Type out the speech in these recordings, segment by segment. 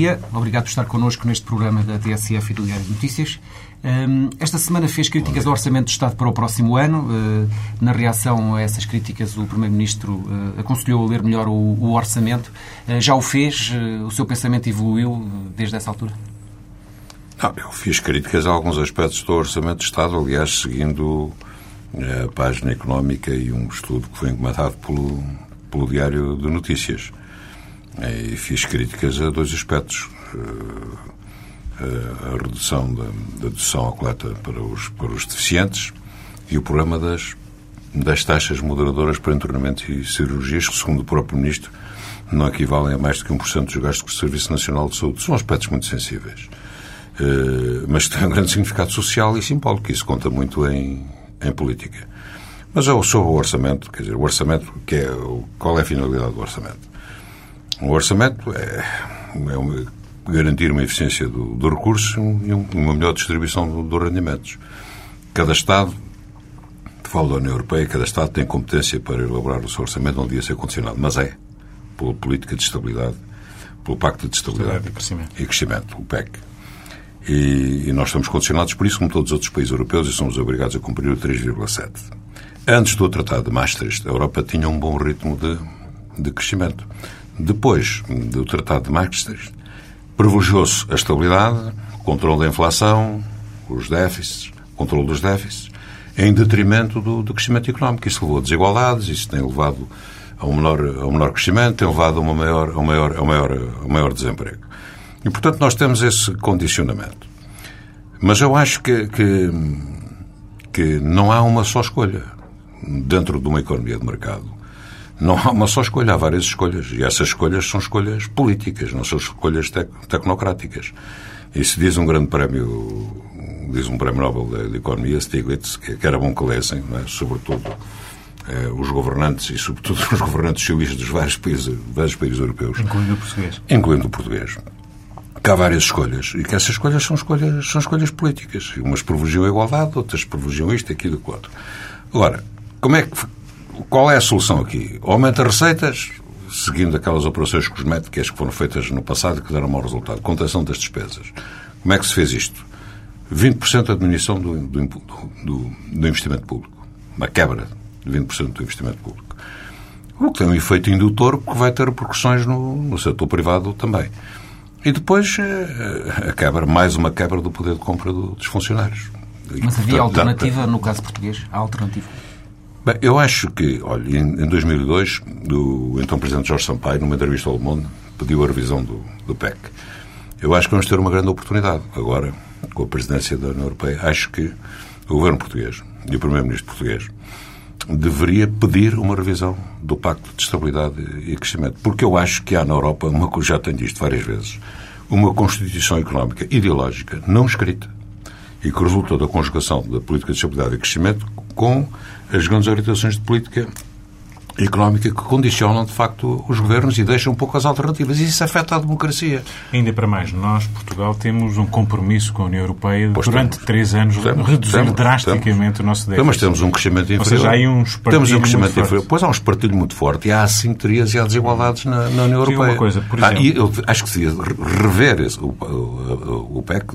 Dia. Obrigado por estar connosco neste programa da TSF e do Diário de Notícias. Esta semana fez críticas ao Orçamento do Estado para o próximo ano. Eh, na reação a essas críticas, o Primeiro-Ministro eh, aconselhou a ler melhor o Orçamento. Já o fez? O seu pensamento evoluiu desde essa altura? Não, eu fiz críticas a alguns aspectos do Orçamento do Estado, aliás, seguindo a página económica e um estudo que foi encomendado pelo, pelo Diário de Notícias. E fiz críticas a dois aspectos. A redução da, dedução à coleta para os, para os deficientes e o problema das, das taxas moderadoras para internamentos e cirurgias, que, segundo o próprio Ministro, não equivalem a mais do que 1% dos gastos do Serviço Nacional de Saúde. São aspectos muito sensíveis. Mas têm um grande significado social e simbólico. Isso conta muito em, em política. Mas sobre o orçamento, quer dizer, o orçamento, que é, qual é a finalidade do orçamento? O orçamento é, é uma, garantir uma eficiência do, do recurso e uma melhor distribuição dos rendimentos. Cada Estado, falo da União Europeia, cada Estado tem competência para elaborar o seu orçamento, não devia ser condicionado, mas é, pela política de estabilidade, pelo Pacto de Estabilidade e Crescimento, e crescimento o PEC. E, e, nós estamos condicionados por isso, como todos os outros países europeus, e somos obrigados a cumprir o 3,7. Antes do Tratado de Maastricht, a Europa tinha um bom ritmo de, de crescimento. Depois do Tratado de Maastricht, privilegiou-se a estabilidade, o controle da inflação, os déficits, controle dos déficits, em detrimento do, do, crescimento económico. Isso levou a desigualdades, isso tem levado a um menor, a um menor crescimento, tem levado a, uma maior, a, um maior, a, um maior, a um maior desemprego. E, portanto, nós temos esse condicionamento. Mas eu acho que, que, que não há uma só escolha dentro de uma economia de mercado não há uma só escolha, há várias escolhas. E essas escolhas são escolhas políticas, não são escolhas tec tecnocráticas. E se diz um grande prémio, diz um prémio Nobel de, Economia, Stiglitz, que, que, era bom que lessem, é? sobretudo eh, os governantes e sobretudo os governantes socialistas dos vários países, vários países europeus. Incluindo o português. Incluindo o português. Que há várias escolhas e que essas escolhas são escolhas, são escolhas políticas. Umas privilegiam a igualdade, outras privilegiam isto, aquilo e outro. Agora, como é que qual é a solução aqui? Aumenta receitas, seguindo aquelas operações cosméticas que foram feitas no passado e que deram mau resultado. Contenção das despesas. Como é que se fez isto? 20% da diminuição do, do, do, do, investimento público. Uma quebra de 20% do investimento público. O que tem um efeito indutor que vai ter repercussões no, no setor privado também. E depois eh, a quebra, mais uma quebra do poder de compra dos funcionários. Mas havia alternativa no caso português? Há alternativa? Bem, eu acho que, olha, em 2002, o então Presidente Jorge Sampaio, numa entrevista ao Le Monde, pediu a revisão do, do PEC. Eu acho que vamos ter uma grande oportunidade agora, com a presidência da União Europeia. Acho que o governo português e o Primeiro-Ministro português deveria pedir uma revisão do Pacto de Estabilidade e Crescimento. Porque eu acho que há na Europa, uma já tenho visto várias vezes, uma Constituição Económica ideológica não escrita e que resulta da conjugação da política de estabilidade e crescimento com as grandes orientações de política económica que condicionam, de facto, os governos e deixam um pouco as alternativas. E isso afeta a democracia. Ainda para mais, nós, Portugal, temos um compromisso com a União Europeia pois durante temos. três anos temos, reduzir temos, drasticamente o nosso déficit. Mas temos um crescimento inferior. Ou seja, há aí um Temos um crescimento inferior. Pois há um espartilho muito forte e há assimetrias e há desigualdades na, na União Europeia. Sim, uma coisa, por exemplo... Ah, e eu acho que se devia rever esse, o, o, o, PEC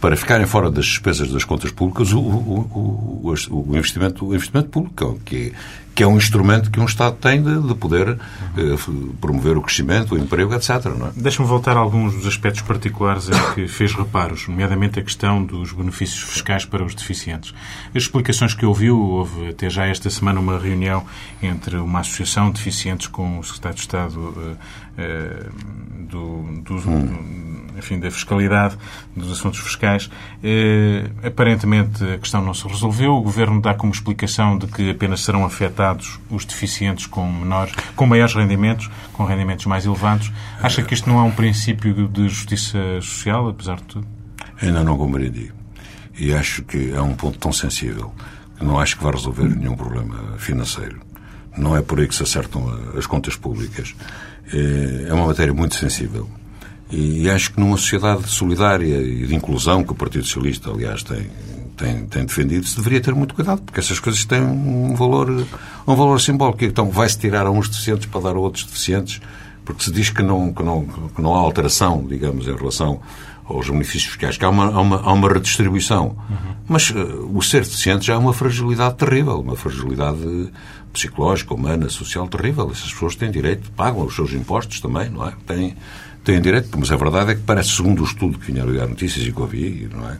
para ficarem fora das despesas das contas públicas o, o, o, o investimento, o investimento público, que é que é um instrumento que um Estado tem de, de poder eh, promover o crescimento, o emprego, etc. É? Deixe-me voltar a alguns dos aspectos particulares em que fez reparos, nomeadamente a questão dos benefícios fiscais para os deficientes. As explicações que ouviu, houve até já esta semana uma reunião entre uma associação de deficientes com o Secretário de Estado eh, do, do, hum enfim, da fiscalidade, dos assuntos fiscais. Eh, aparentemente a questão não se resolveu. O Governo dá como explicação de que apenas serão afetados os deficientes com menores, com maiores rendimentos, com rendimentos mais elevados. Acha que isto não é um princípio de justiça social, apesar de tudo? Ainda não compreendi. E acho que é um ponto tão sensível que não acho que vai resolver nenhum problema financeiro. Não é por aí que se acertam as contas públicas. É, é uma matéria muito sensível. E acho que numa sociedade solidária e de inclusão, que o Partido Socialista, aliás, tem, tem, tem defendido, se deveria ter muito cuidado, porque essas coisas têm um valor, um valor simbólico. Então, vai-se tirar a uns deficientes para dar a outros deficientes. porque se diz que não, que não, que não há alteração, digamos, em relação aos benefícios fiscais, que há uma, há uma, há uma redistribuição. Uhum. Mas uh, o ser deficiente já é uma fragilidade terrível, uma fragilidade psicológica, humana, social terrível. Essas pessoas têm direito, pagam os seus impostos também, não é? Têm, têm direito, mas a verdade é que parece, segundo o estudo que vinha a ligar notícias e que ouvi, não é?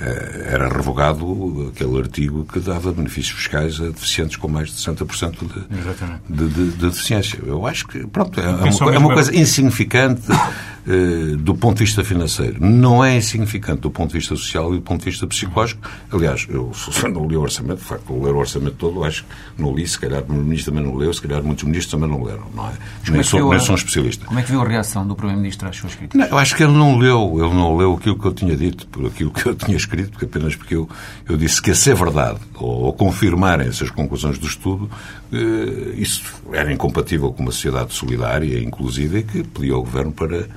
Eh, era revogado aquele artigo que dava benefícios fiscais a deficientes com mais de 60% de, de, de, de, deficiência. Eu acho que, pronto, é, uma, é uma coisa insignificante eh, do ponto de vista financeiro. Não é insignificante do ponto de vista social e do ponto de vista psicológico. Aliás, eu não li o orçamento, de facto, ler o orçamento todo, acho que não li, se calhar o ministro também não leu, se calhar muitos ministros também não leram, não é? Nem, é sou, nem sou um especialista. Como é que viu a reação do Primeiro-Ministro às suas críticas? Não, eu acho que ele não leu, ele não leu aquilo que eu tinha dito, por aquilo que eu tinha escrito, porque apenas porque eu, eu disse que a ser verdade, ou, ou confirmarem essas conclusões do estudo, eh, isso era incompatível com uma sociedade solidária inclusiva e que pedia ao Governo para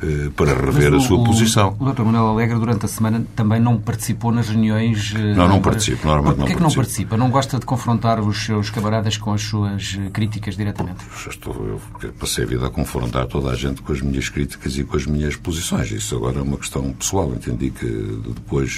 eh, para rever a sua posição. O Dr. Manuel Alegre, durante a semana, também não participou nas reuniões. Eh, não, não participo. Normalmente não Porquê que não participa? Não gosta de confrontar os seus camaradas com as suas eh, críticas diretamente? Estou, eu passei a vida a confrontar toda a gente com as minhas críticas e com as minhas posições. Isso agora é uma questão pessoal. Entendi que depois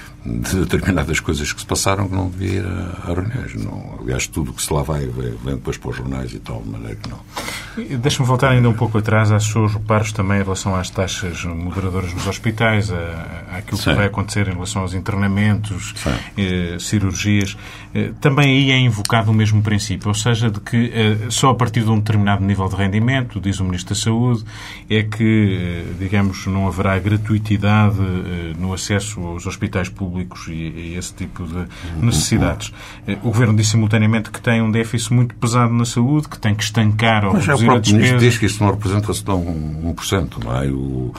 de determinadas coisas que se passaram que não devia ir a, a reuniões. Não, aliás, tudo que se lá vai vem, depois para os jornais e tal, de maneira que não. Deixe-me voltar ainda um pouco atrás aos seus reparos também em relação às taxas moderadoras nos hospitais, a, àquilo Sim. que vai acontecer em relação aos internamentos, eh, cirurgias. Eh, também aí é invocado o mesmo princípio, ou seja, de que eh, só a partir de um determinado nível de rendimento, diz o Ministro da Saúde, é que, eh, digamos, não haverá gratuitidade eh, no acesso aos hospitais públicos públicos e, esse tipo de necessidades. O Governo disse simultaneamente que tem um déficit muito pesado na saúde, que tem que estancar ou Mas reduzir a despesa. Mas diz que isso não representa senão 1%, não é? O,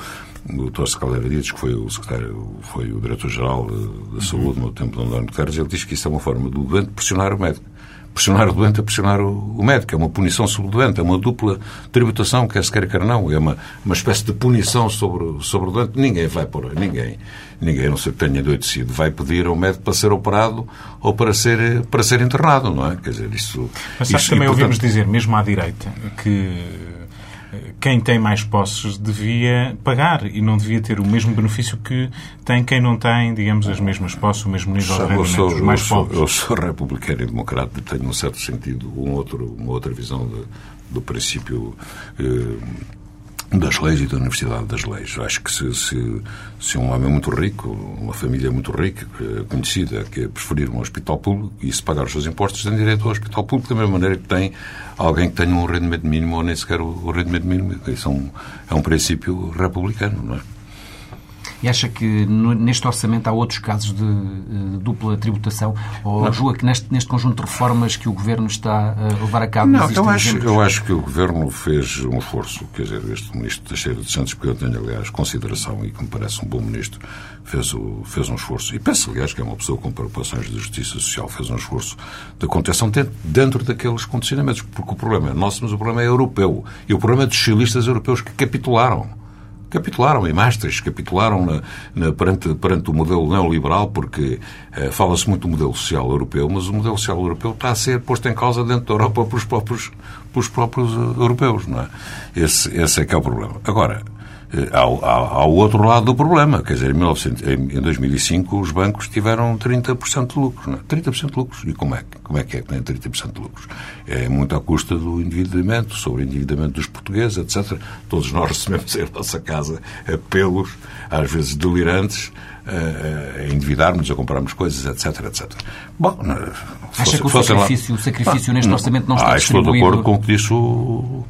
o Torres Caldeira diz que foi o secretário, foi o diretor-geral da Saúde no tempo de António Guterres, ele diz que isso é uma forma do doente pressionar o médico pressionar o doente a pressionar o, o, médico. É uma punição sobre o doente, é uma dupla tributação, quer se quer quer não. É uma, uma espécie de punição sobre, sobre o doente. Ninguém vai por ninguém, ninguém, não sei que tenha adoecido, vai pedir ao médico para ser operado ou para ser, para ser internado, não é? Quer dizer, isso... Mas isso, também e, portanto... ouvimos dizer, mesmo à direita, que quem tem mais posses devia pagar e não devia ter o mesmo benefício que tem quem não tem, digamos, as mesmas posses, o mesmo nível Sabe, de rendimento, sou, os mais eu pobres. Sou, eu sou republicano e democrata tenho, um certo sentido, um outro, uma outra visão de, do princípio... Eh, das leis e da Universidade das Leis. Acho que se, se, se, um homem muito rico, uma família muito rica, conhecida, que preferir um hospital público e se pagar os seus impostos, tem direito ao hospital público da mesma maneira que tem alguém que tenha um rendimento mínimo ou nem sequer o, rendimento mínimo. Isso é um, é um princípio republicano, não é? E acha que neste orçamento há outros casos de, de dupla tributação? Ou não. julga que neste, neste conjunto de reformas que o Governo está a levar a cabo Não, eu acho, eu acho que o Governo fez um esforço. Quer dizer, este Ministro Teixeira de Santos, que eu tenho, aliás, consideração e que me parece um bom Ministro, fez, o, fez um esforço. E penso, aliás, que é uma pessoa com preocupações de justiça social, fez um esforço de contenção dentro, dentro daqueles condicionamentos. Porque o problema é nosso, mas o problema é europeu. E o problema é dos socialistas europeus que capitularam capitularam em Maastricht, capitularam na, na, perante, perante o modelo neoliberal, porque eh, fala-se muito do modelo social europeu, mas o modelo social europeu está a ser posto em causa dentro da Europa pelos próprios, pelos próprios eh, europeus. Não é? esse, esse é que é o problema. Agora, ao, ao, ao, outro lado do problema. Quer dizer, em, 1900, em 2005 os bancos tiveram 30% de lucros. Não é? 30% de lucros. E como é, como é que é que tem 30% de lucros? É muito à custa do endividamento, sobre o endividamento dos portugueses, etc. Todos nós recebemos em nossa casa apelos, às vezes delirantes, a endividarmos, a comprarmos coisas, etc, etc. Bom, Acha fosse, que o sacrifício, lá... o sacrifício neste orçamento não está ah, distribuído? Estou de acordo com o que disse o,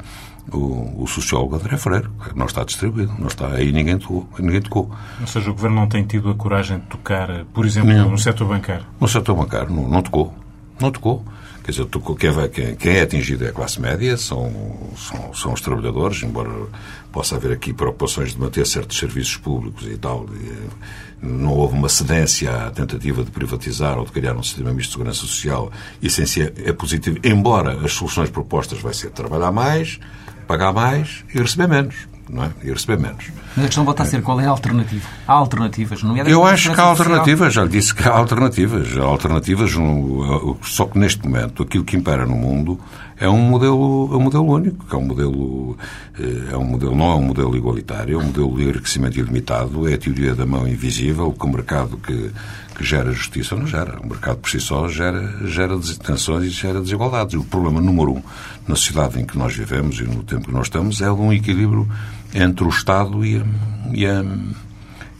o, o sociólogo André Freire. Não está distribuído, não está aí ninguém tocou, ninguém tocou. Ou seja, o Governo não tem tido a coragem de tocar, por exemplo, Nenhum. no setor bancário? No setor bancário, não, não tocou. Não tocou. Quer dizer, quem, vai, quem, quem, é atingido é a classe média, são, são, são os trabalhadores, embora possa haver aqui preocupações de manter certos serviços públicos e tal. Não houve uma cedência à tentativa de privatizar ou de criar um sistema misto de segurança social. Isso em si é positivo, embora as soluções propostas vai ser trabalhar mais, pagar mais e receber menos. não é? Ia receber menos. Mas a questão volta a ser qual é a alternativa? Há alternativas, não é? Eu acho que há alternativas, já lhe disse que há alternativas. Há alternativas, no, só que neste momento aquilo que impera no mundo é um modelo, é um modelo único, que é um modelo, eh, é um modelo, não é um modelo igualitário, é um modelo de enriquecimento ilimitado, é a teoria da mão invisível, que o mercado que, que gera justiça não gera. O mercado por si só gera, gera tensões e gera desigualdades. O problema número um na sociedade em que nós vivemos e no tempo que nós estamos é um equilíbrio entre o Estado e a, e a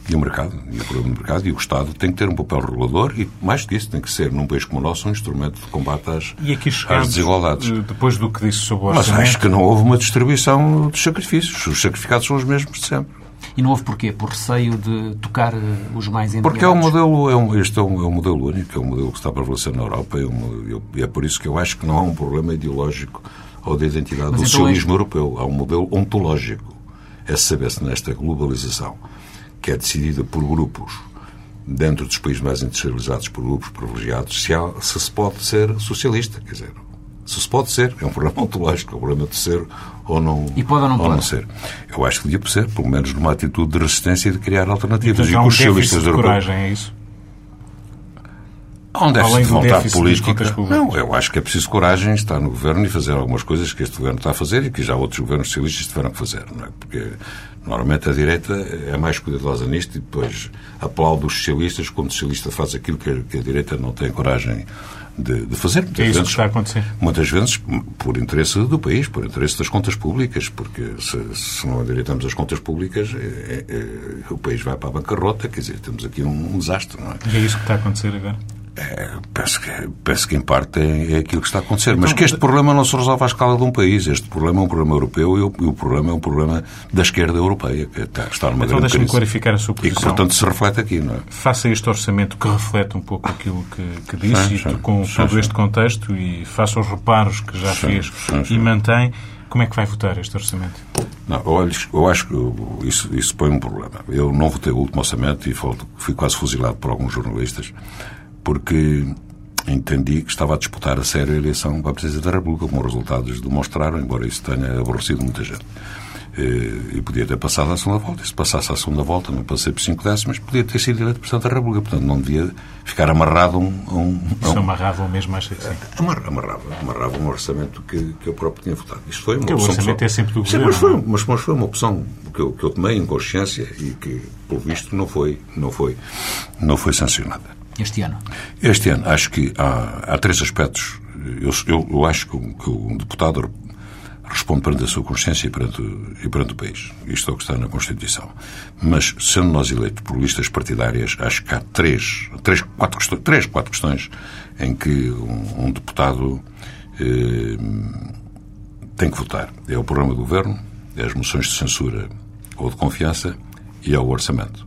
e o mercado, e o problema do mercado, e o Estado tem que ter um papel regulador e, mais que isso, tem que ser, num país como o nosso, um instrumento de combate às, e aqui às desigualdades. Eh, depois do que disse sobre o. Mas acho que não houve uma distribuição dos sacrifícios. Os sacrificados são os mesmos de sempre. E não houve porquê? Por receio de tocar eh, os mais endinheirados? Porque é um modelo, é um, este é um, é um modelo único, é um modelo que está a prevalecer na Europa e é, é por isso que eu acho que não há um problema ideológico ou de identidade Mas do então socialismo é... europeu. Há um modelo ontológico. É saber-se nesta globalização que é decidida por grupos dentro dos países mais industrializados, por grupos privilegiados, se, há, se se pode ser socialista. Quer dizer, se se pode ser, é um problema ontológico, é um problema de ser ou não, e pode ou não, ou não ser. Eu acho que devia ser, pelo menos numa atitude de resistência e de criar alternativas. Então, e, e os socialistas de coragem, é isso? Há um déficit de vontade política. Não, eu acho que é preciso coragem estar no governo e fazer algumas coisas que este governo está a fazer e que já outros governos socialistas tiveram que fazer, não é? Porque normalmente a direita é mais cuidadosa nisto e depois aplaude os socialistas quando o socialista faz aquilo que a, que a direita não tem coragem de, de fazer. Muitas é isso vezes, que está a acontecer. Muitas vezes por interesse do país, por interesse das contas públicas, porque se, se não endireitamos as contas públicas, é, é, o país vai para a bancarrota, quer dizer, temos aqui um, um desastre, não é? E é isso que está a acontecer agora? É, penso, que, penso que, em parte, é, é aquilo que está a acontecer. Então, Mas que este problema não se resolve à escala de um país. Este problema é um problema europeu e o, e o problema é um problema da esquerda europeia, que está, está numa então, grande crise. clarificar a sua posição. E que, portanto, se reflete aqui, não é? Faça este orçamento que reflete um pouco aquilo que, que disse sim, sim, e com sim, todo este contexto e faça os reparos que já fez e mantém. Como é que vai votar este orçamento? Não, eu, eu acho que isso, isso põe um problema. Eu não votei o último orçamento e fui quase fuzilado por alguns jornalistas porque entendi que estava a disputar a sério a eleição para a presidência da República, como os resultados demonstraram, embora isso tenha aborrecido muita gente. Eh, e podia ter passado à segunda volta. E se passasse à segunda volta, não passei por cinco décimas, podia ter sido eleito Presidente da República. Portanto, não devia ficar amarrado a um... A um, a um... amarrava mesmo, acho que sim. Amarrava, amarrava um orçamento que, que eu próprio tinha votado. Isto foi uma opção... O orçamento pessoal... é sempre do sim, governo. Mas foi, é? mas, mas foi uma opção que eu, que eu tomei em consciência e que, pelo visto, não foi, não foi, não foi sancionada. Este ano? Este ano, acho que há, há três aspectos. Eu, eu, eu acho que, que um deputado responde perante a sua consciência e perante, e perante o país. Isto é o que está na Constituição. Mas, sendo nós eleitos por listas partidárias, acho que há três, três, quatro, questões, três quatro questões em que um, um deputado eh, tem que votar. É o programa do governo, é as moções de censura ou de confiança e é o orçamento.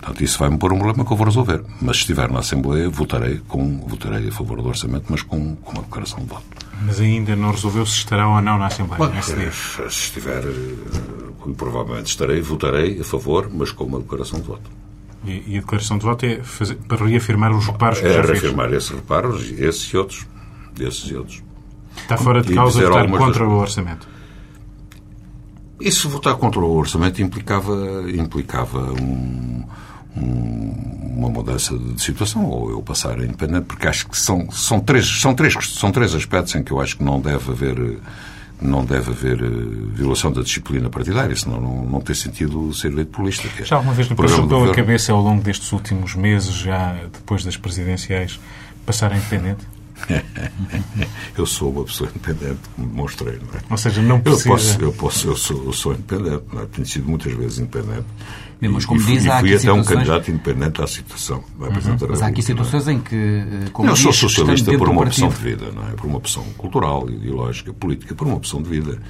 Portanto, isso vai-me pôr um problema que eu vou resolver. Mas se estiver na Assembleia, votarei, com, votarei a favor do orçamento, mas com, com uma declaração de voto. Mas ainda não resolveu se estará ou não na Assembleia Bom? Se estiver, eh, provavelmente estarei, votarei a favor, mas com uma declaração de voto. E, e a declaração de voto é fazer, para reafirmar os reparos que é já reafirmar fez. esses reparos, esses e outros. Esses e outros. Está fora de causa votar contra das... o orçamento? Isso votar contra o orçamento implicava, implicava um uma mudança de situação ou eu passar a independente, porque acho que são, são, três, são, três, são três aspectos em que eu acho que não deve haver não deve haver eh, violação da disciplina partidária, senão não, não tem sentido ser eleito polícia. É já alguma vez lhe passou pela cabeça ao longo destes últimos meses, já depois das presidenciais, passar a independente? eu sou uma pessoa independente, como demonstrei, não é? Ou seja, não precisa... Eu, posso, eu, posso, eu, sou, eu sou independente, não é? Tenho sido muitas vezes independente. Mas, como e, diz, e há fui até situações... um candidato independente à situação. Uhum. Mas há aqui situações em que, eh, como Eu sou socialista por uma opção de vida, não é? Por uma opção cultural, ideológica, política, por uma opção de vida.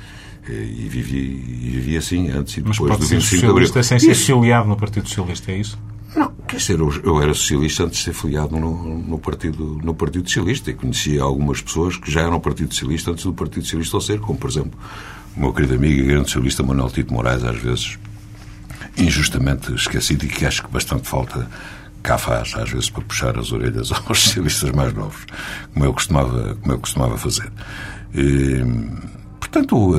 E vivi, e vivi assim antes e depois Mas pode do 25 ser socialista sem ser filiado no Partido Socialista, é isso? Não, quer dizer, eu, era socialista antes de ser filiado no, no, partido, no Partido Socialista e conhecia algumas pessoas que já eram Partido Socialista antes do Partido Socialista ao ser, como, por exemplo, o meu querido amigo e grande socialista Manuel Tito Moraes, às vezes injustamente esquecido e que acho que bastante falta cá faz, às vezes, para puxar as orelhas aos socialistas mais novos, como eu costumava, como eu costumava fazer. E, Portanto,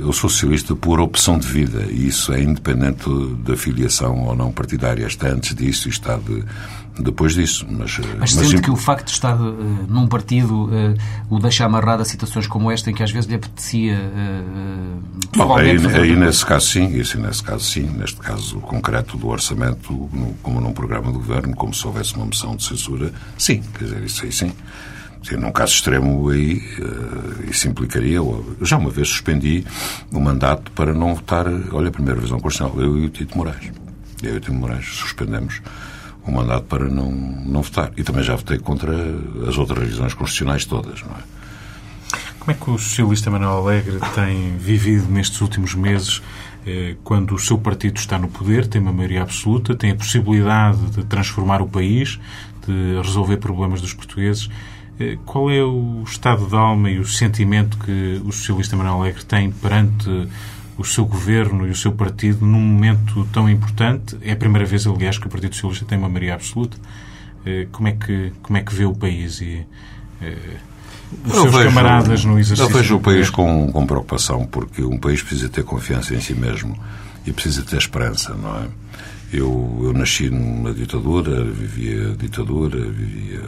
eu sou socialista por opção de vida e isso é independente da filiação ou não partidária. Está antes disso e está de, depois disso. Mas, mas, mas sente que o facto de estar uh, num partido uh, o deixa amarrado a situações como esta, em que às vezes lhe apetecia. Uh, Bom, aí, aí nesse caso sim, isso nesse caso sim, neste caso concreto do orçamento, no, como num programa do governo, como se houvesse uma moção de censura, sim, quer dizer, isso aí sim. Sim, num caso extremo, aí uh, isso implicaria. Eu já uma vez suspendi o mandato para não votar. Olha, a primeira visão constitucional, eu e o Tito Moraes. Eu e o Tito Moraes suspendemos o mandato para não, não votar. E também já votei contra as outras revisões constitucionais todas, não é? Como é que o socialista Manuel Alegre tem vivido nestes últimos meses, eh, quando o seu partido está no poder, tem uma maioria absoluta, tem a possibilidade de transformar o país, de resolver problemas dos portugueses? Eh, qual é o estado de alma e o sentimento que o socialista Manuel Alegre tem perante o seu governo e o seu partido num momento tão importante. É a primeira vez, aliás, que o Partido Socialista tem uma maioria absoluta. Eh, como é que, como é que vê o país e eh, os eu seus vejo, camaradas no exercício? Eu vejo o país com, com preocupação, porque um país precisa ter confiança em si mesmo e precisa ter esperança, não é? Eu, eu nasci numa ditadura, vivia ditadura, vivia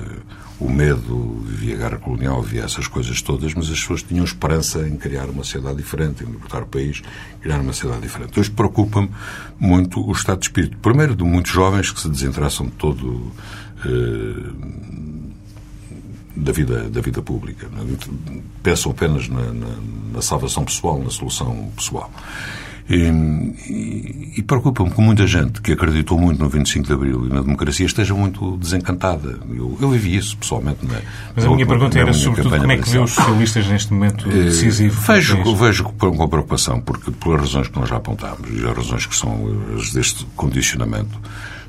o medo, vivia a guerra colonial, vivia essas coisas todas, mas as pessoas tinham esperança em criar uma sociedade diferente, em libertar o país, criar uma sociedade diferente. Hoje preocupa-me muito o estado de espírito. Primeiro, de muitos jovens que se desinteressam de todo. Eh, da vida, da vida pública. Pensam apenas na, na, na salvação pessoal, na solução pessoal. E, e, e preocupa-me que muita gente que acreditou muito no 25 de Abril e na democracia esteja muito desencantada. Eu, eu vivi isso pessoalmente. Na, Mas a minha pergunta era, sobretudo, como é que vê os socialistas neste momento eh, decisivo? Vejo, vejo com preocupação, porque pelas razões que nós já apontámos e as razões que são as deste condicionamento,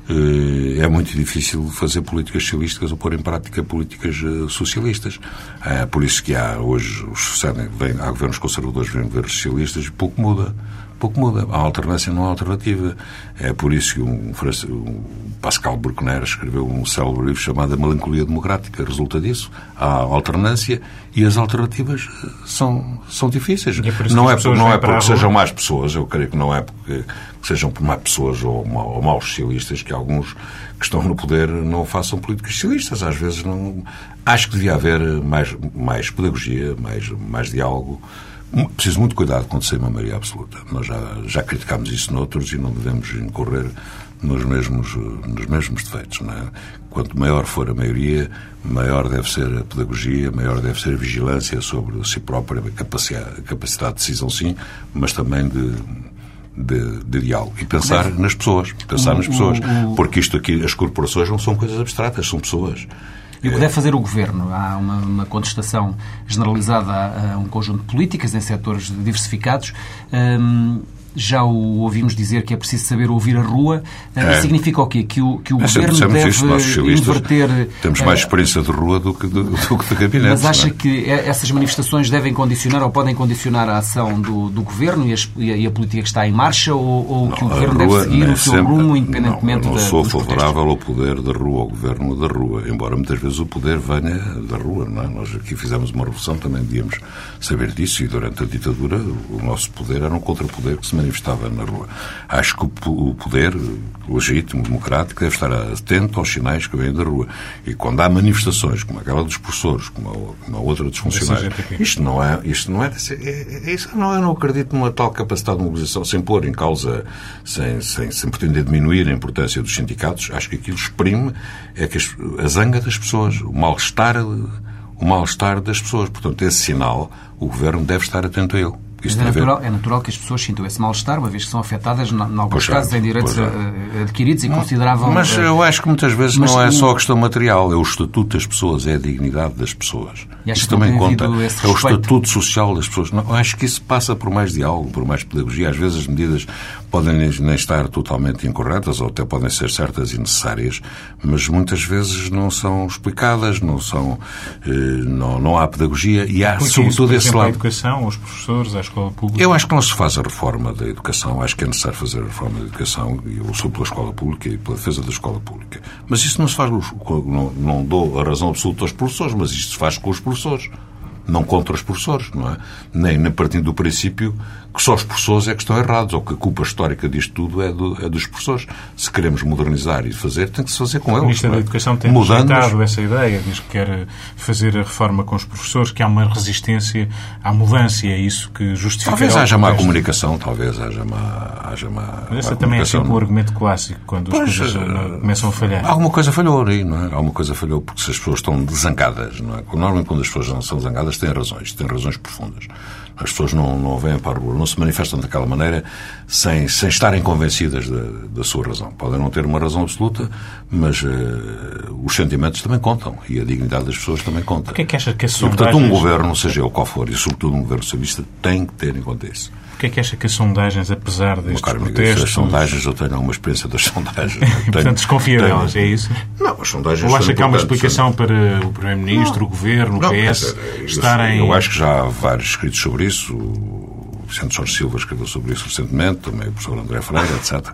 eh, é muito difícil fazer políticas socialísticas ou pôr em prática políticas eh, socialistas. É por isso que há hoje, os vem, há governos conservadores, vêm governos socialistas e pouco muda pouco muda. A alternância não há alternativa. É por isso que um, um Pascal Bruckner escreveu um célebre livro chamado A Melancolia Democrática. Resulta disso. Há alternância e as alternativas eh, são, são difíceis. É não é, não é porque sejam mais pessoas, eu creio que não é porque sejam por mais pessoas ou, ou maus socialistas que alguns que estão no poder não façam políticas socialistas. Às vezes não. Acho que devia haver mais, mais pedagogia, mais, mais diálogo Preciso muito cuidado quando se uma maioria absoluta. Nós já, já criticámos isso noutros e não devemos incorrer nos mesmos, nos mesmos defeitos. É? Quanto maior for a maioria, maior deve ser a pedagogia, maior deve ser a vigilância sobre si própria, a capacidade, capacidade de decisão, sim, mas também de, de, de, diálogo e pensar nas pessoas, pensar nas pessoas, porque isto aqui, as corporações não são coisas abstratas, são pessoas. E o que deve fazer o Governo? Há uma, uma contestação generalizada a, um conjunto de políticas em setores diversificados. Hum, já o ouvimos dizer que é preciso saber ouvir a rua. É. Significa o quê? Que o, que o governo deve isso, inverter... Temos mais eh, experiência de rua do que de, do que de gabinete. Mas acha é? que essas manifestações devem condicionar ou podem condicionar a ação do, do governo e, as, e, a, política que está em marcha ou, ou não, que o governo deve seguir o seu sempre, rumo independentemente não, não da, sou favorável ao poder da rua, ao governo da rua, embora muitas vezes o poder venha da rua. Não é? Nós aqui fizemos uma revolução, também devíamos saber disso e durante a ditadura o nosso poder era um contrapoder que se manifestava na rua. Acho que o poder legítimo, democrático, deve estar atento aos sinais que vêm da rua. E quando há manifestações, como aquela dos professores, como a, outra dos funcionários, isto não é, isto não é, é, é, isso não, eu não acredito numa tal capacidade de mobilização, sem pôr em causa, sem, sem, sem pretender diminuir a importância dos sindicatos, acho que aquilo exprime é que a zanga das pessoas, o mal-estar, o mal-estar das pessoas. Portanto, esse sinal, o Governo deve estar atento a ele. Isto é, natural, é natural que as pessoas sintam esse mal-estar, uma vez que são afetadas, em alguns pois casos, é, em direitos é. adquiridos e não, consideravam. Mas eu acho que muitas vezes não é só a questão material, é o estatuto das pessoas, é a dignidade das pessoas. Isso também conta. É o estatuto social das pessoas. Não, acho que isso passa por mais diálogo, por mais pedagogia. Às vezes as medidas podem nem estar totalmente incorretas ou até podem ser certas e necessárias, mas muitas vezes não são explicadas, não são, eh, não, não há pedagogia e há Porque sobretudo isso, esse lado. A educação, os professores, a escola pública. Eu acho que não se faz a reforma da educação, acho que é necessário fazer a reforma da educação e eu sou pela escola pública e pela defesa da escola pública. Mas isso não se faz, não, não dou a razão absoluta aos professores, mas isto se faz com os professores. Não contra os professores, não é? Nem, nem partindo do princípio que só os professores é que estão errados, ou que a culpa histórica disto tudo é, do, é dos professores. Se queremos modernizar e fazer, tem que se fazer com eles. O Ministro da é? Educação tem Mudando, rejeitado essa ideia, diz que quer fazer a reforma com os professores, que há uma resistência à mudança e é isso que justifica... Talvez haja má comunicação, talvez haja má, haja má, Mas esse também é sempre um argumento clássico, quando as Pois, coisas eh, eh, começam a falhar. Alguma coisa falhou aí, não é? Alguma coisa falhou, porque se as pessoas estão zangadas, não é? Normalmente quando as pessoas não são zangadas têm razões, têm razões profundas. As pessoas não, não vêm para a rua, não se manifestam daquela maneira sem, sem estarem convencidas da, da sua razão. Podem não ter uma razão absoluta, mas eh, os sentimentos também contam e a dignidade das pessoas também conta. Porquê é que acha que as E, portanto, um sondagens... governo, seja ele qual for, e sobretudo um governo socialista, tem que ter em conta isso. Porquê é que acha que as sondagens, apesar destes amigo, protestos... as sondagens, eu tenho alguma experiência das sondagens. é? Tenho- Portanto, desconfia tenho- delas, é isso? Não, as sondagens Ou acha são que há uma explicação para o Primeiro-Ministro, o Governo, o PS eu- estarem... Eu acho que já há vários escritos sobre isso. O Vicente Jorge Silva escreveu sobre isso recentemente, também o professor André Freire, etc.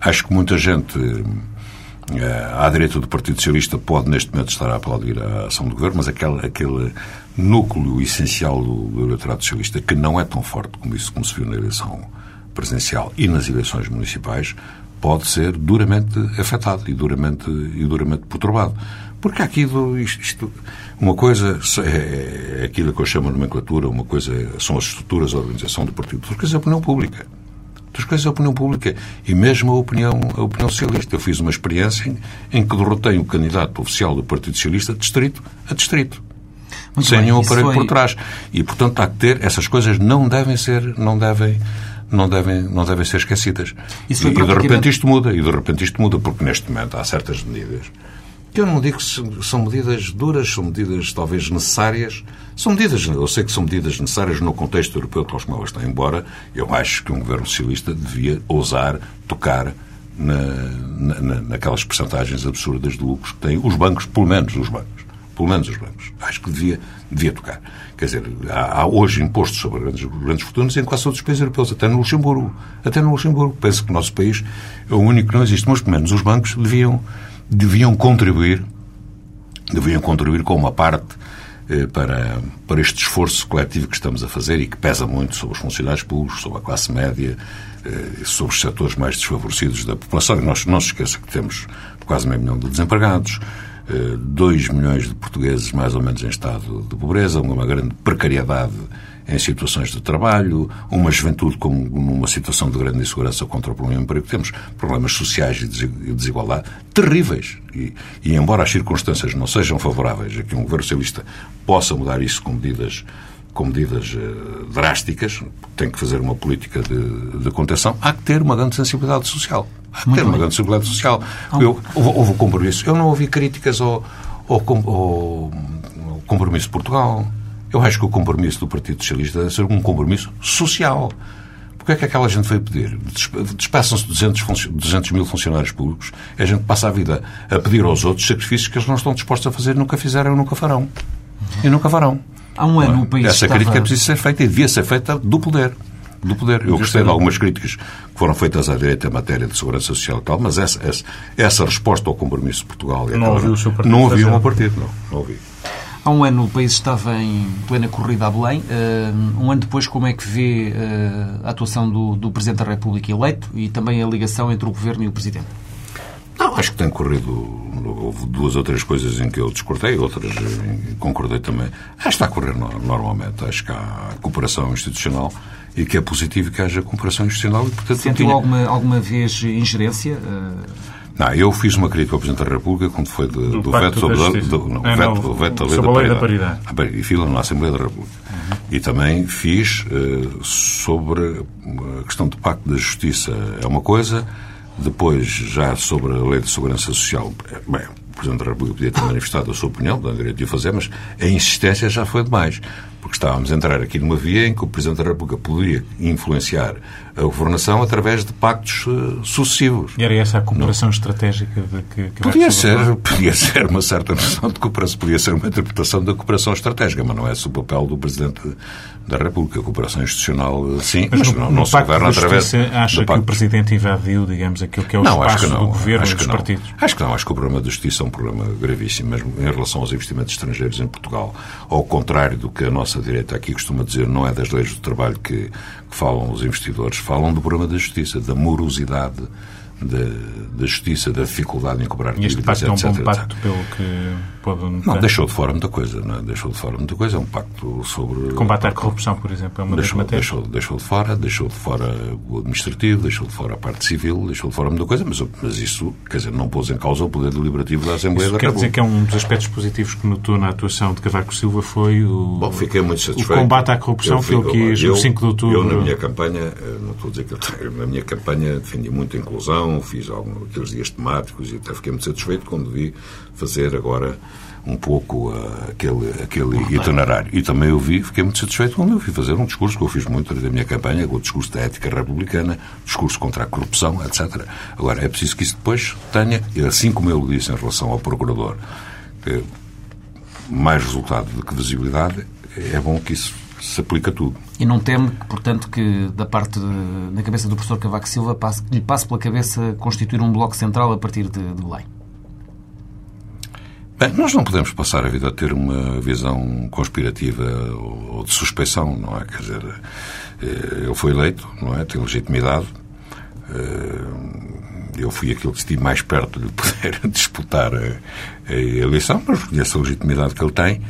Acho que muita gente eh, à direita do Partido Socialista pode neste momento estar a aplaudir a ação do Governo, mas aquele, aquele núcleo essencial do, do eleitorado socialista, que não é tão forte como isso, como se viu na eleição presidencial e nas eleições municipais, pode ser duramente afetado e duramente, e duramente perturbado. Porque aqui isto, isto- uma coisa é, é aquilo que eu chamo de nomenclatura, uma coisa são as estruturas, a organização do partido, outra coisa é a opinião pública. Outras coisas é a opinião pública e mesmo a opinião, a opinião socialista. Eu fiz uma experiência em, em que derrotei o candidato oficial do Partido Socialista distrito a distrito. Muito sem bem, nenhum aparelho foi- por trás. E, portanto, há que ter, essas coisas não devem ser, não devem, não devem, não devem ser esquecidas. E, e de praticamente- repente isto muda, e de repente isto muda, porque neste momento há certas medidas que eu não digo que são medidas duras, são medidas talvez necessárias. São medidas, eu sei que são medidas necessárias no contexto europeu, tal como elas estão, embora eu acho que um governo socialista devia ousar tocar na- na- naquelas percentagens absurdas de lucros que têm os bancos, pelo menos os bancos. Pelo menos os bancos. Acho que devia, devia tocar. Quer dizer, há, há hoje impostos sobre grandes, grandes fortunas em quase todos os países europeus, até no Luxemburgo. Até no Luxemburgo. Penso que o nosso país é o único que não existe, mas pelo menos os bancos deviam, deviam contribuir deviam contribuir com uma parte eh, para, para este esforço coletivo que estamos a fazer e que pesa muito sobre os funcionários públicos, sobre a classe média, eh, sobre os setores mais desfavorecidos da população. E nós, não se esqueça que temos quase meio milhão de desempregados, 2 milhões de portugueses mais ou menos em estado de pobreza, uma grande precariedade em situações de trabalho, uma juventude com numa situação de grande insegurança contra o problema do emprego. Temos problemas sociais e desigualdade terríveis. E, e embora as circunstâncias não sejam favoráveis a que um governo socialista possa mudar isso com medidas com medidas eh, drásticas, tem que fazer uma política de, de contenção, há que ter uma grande sensibilidade social. Há que Muito ter uma bem. grande sensibilidade social. Eu, houve, houve um compromisso. Eu não ouvi críticas ao, ao, ao- ao compromisso de Portugal. Eu acho que o compromisso do Partido Socialista deve ser um compromisso social. Porque é que aquela gente veio pedir? Despe- Despeçam-se 200, funcio- 200 mil funcionários públicos e a gente passa a vida a pedir aos outros sacrifícios que eles não estão dispostos a fazer, nunca fizeram e nunca farão. E nunca farão. Há um ano o país Essa estava... crítica é preciso ser feita e devia ser feita do poder. Do poder. Eu gostei de algumas críticas que foram feitas à direita em matéria de segurança social e tal, mas essa, essa, essa resposta ao compromisso de Portugal e Não ouviu o seu partido Não ouvi fazer. o meu partido, não. Não ouvi. Há um ano o país estava em plena corrida a Belém. Eh, Um ano depois, como é que vê eh, a atuação do, do Presidente da República eleito e também a ligação entre o Governo e o Presidente? Não, acho que tem corrido. Houve duas ou três coisas em que eu discordei, outras concordei também. Acho que está a correr no- normalmente. Acho que há cooperação institucional e que é positivo que haja cooperação institucional e, portanto, Sentiu tinha- alguma, alguma vez ingerência? eh, Não, eu fiz uma crítica ao Presidente da República quando foi de- do, Do veto sobre da a- do, não, Ah, veto, não, o veto da lei sobre da paridade. paridade. Ah, E fila na Assembleia da República. E também fiz eh, sobre a questão do Pacto da Justiça é uma coisa, depois já sobre a Lei de Segurança Social, bem, o Presidente da República podia ter manifestado a sua opinião, dando direito de o fazer, mas a insistência já foi demais. Porque estávamos a entrar aqui numa via em que o Presidente da República poderia influenciar a governação através de pactos eh, sucessivos. E era essa a cooperação estratégica de que, que Podia ser, podia ser uma certa noção de cooperação, podia ser uma interpretação da cooperação estratégica, mas não é esse o papel do Presidente da República. A cooperação institucional, sim, mas, Mas no, não, não se governa através acha que o Presidente invadiu, digamos, aquilo que é o Não, espaço não. do Governo acho e que dos não. partidos? Acho que não. Acho que o problema da justiça é um problema gravíssimo, mesmo em relação aos investimentos estrangeiros em Portugal. Ao contrário do que a nossa nossa direita aqui costuma dizer não é das leis do trabalho que, que falam os investidores, falam do problema da justiça, da morosidade da, da justiça, da dificuldade em cobrar E este pacto é um bom pacto, pelo que pode Não, deixou de fora muita coisa, não é? Deixou de fora muita coisa. É um pacto sobre... Combate à corrupção, por exemplo, é uma deixou, das matérias. Deixou, deixou de fora, deixou de fora o administrativo, deixou de fora a parte civil, deixou de fora muita coisa, mas, mas isso, quer dizer, não pôs em causa o poder deliberativo da Assembleia isso da quer República. dizer que é um dos aspectos positivos que notou na atuação de Cavaco Silva foi o, Bom, fiquei muito satisfeito. o combate à corrupção, Eu foi o que eu- o 5 de outubro... Eu, na minha campanha, eh, não estou a dizer que eu tenho, na minha campanha defendi muito a inclusão, fiz algum, aqueles dias temáticos e até fiquei muito satisfeito quando vi fazer agora um pouco eh, aquele, aquele itinerário. E também eu vi, fiquei muito satisfeito quando eu vi fazer um discurso que eu fiz muito durante a minha campanha, o discurso da ética republicana, discurso contra a corrupção, etc. Agora, é preciso que isso depois tenha, e assim como ele disse em relação ao procurador, que mais resultado do que visibilidade, é bom que isso se aplique a tudo. E não teme, portanto, que da parte na cabeça do professor Cavaco Silva passe, lhe passe pela cabeça constituir um bloco central a partir de, de Belém? Bem, nós não podemos passar a vida a ter uma visão conspirativa ou de suspeição, não é? Quer dizer, eh, ele foi eleito, não é? Tem legitimidade. Eh, Eu fui aquele que estive mais perto de poder disputar a, eleição, mas reconheço a legitimidade que ele tem.